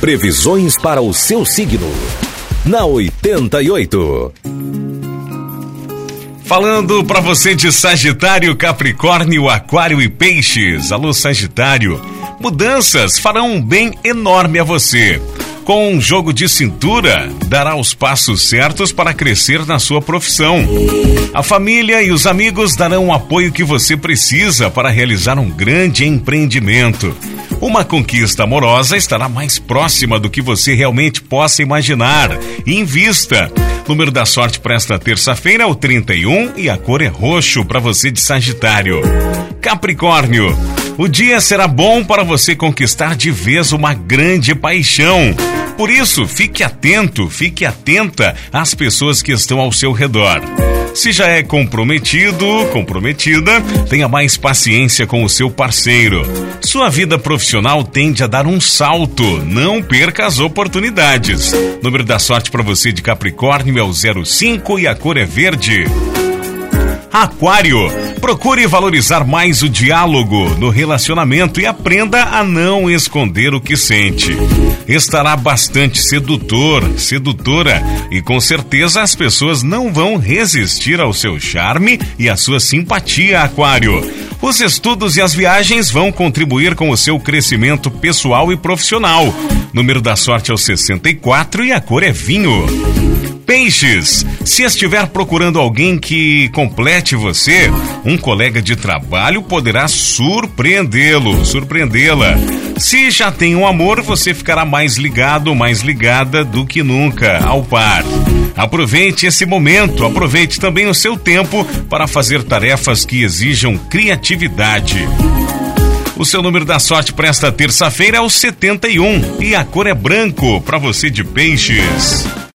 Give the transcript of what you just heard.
Previsões para o seu signo. Na 88. Falando para você de Sagitário, Capricórnio, Aquário e Peixes. Alô, Sagitário. Mudanças farão um bem enorme a você. Com um jogo de cintura, dará os passos certos para crescer na sua profissão. A família e os amigos darão o apoio que você precisa para realizar um grande empreendimento. Uma conquista amorosa estará mais próxima do que você realmente possa imaginar. Invista. Número da sorte para esta terça-feira é o 31 e a cor é roxo para você de Sagitário. Capricórnio. O dia será bom para você conquistar de vez uma grande paixão. Por isso, fique atento, fique atenta às pessoas que estão ao seu redor. Se já é comprometido, comprometida, tenha mais paciência com o seu parceiro. Sua vida profissional tende a dar um salto, não perca as oportunidades. Número da sorte para você de Capricórnio é o 05 e a cor é verde. Aquário, procure valorizar mais o diálogo no relacionamento e aprenda a não esconder o que sente. Estará bastante sedutor, sedutora e com certeza as pessoas não vão resistir ao seu charme e à sua simpatia, Aquário. Os estudos e as viagens vão contribuir com o seu crescimento pessoal e profissional. Número da sorte é o 64 e a cor é vinho. Peixes, se estiver procurando alguém que complete você, um colega de trabalho poderá surpreendê-lo, surpreendê-la. Se já tem um amor, você ficará mais ligado, mais ligada do que nunca ao par. Aproveite esse momento, aproveite também o seu tempo para fazer tarefas que exijam criatividade. O seu número da sorte para esta terça-feira é o 71 e a cor é branco para você de peixes.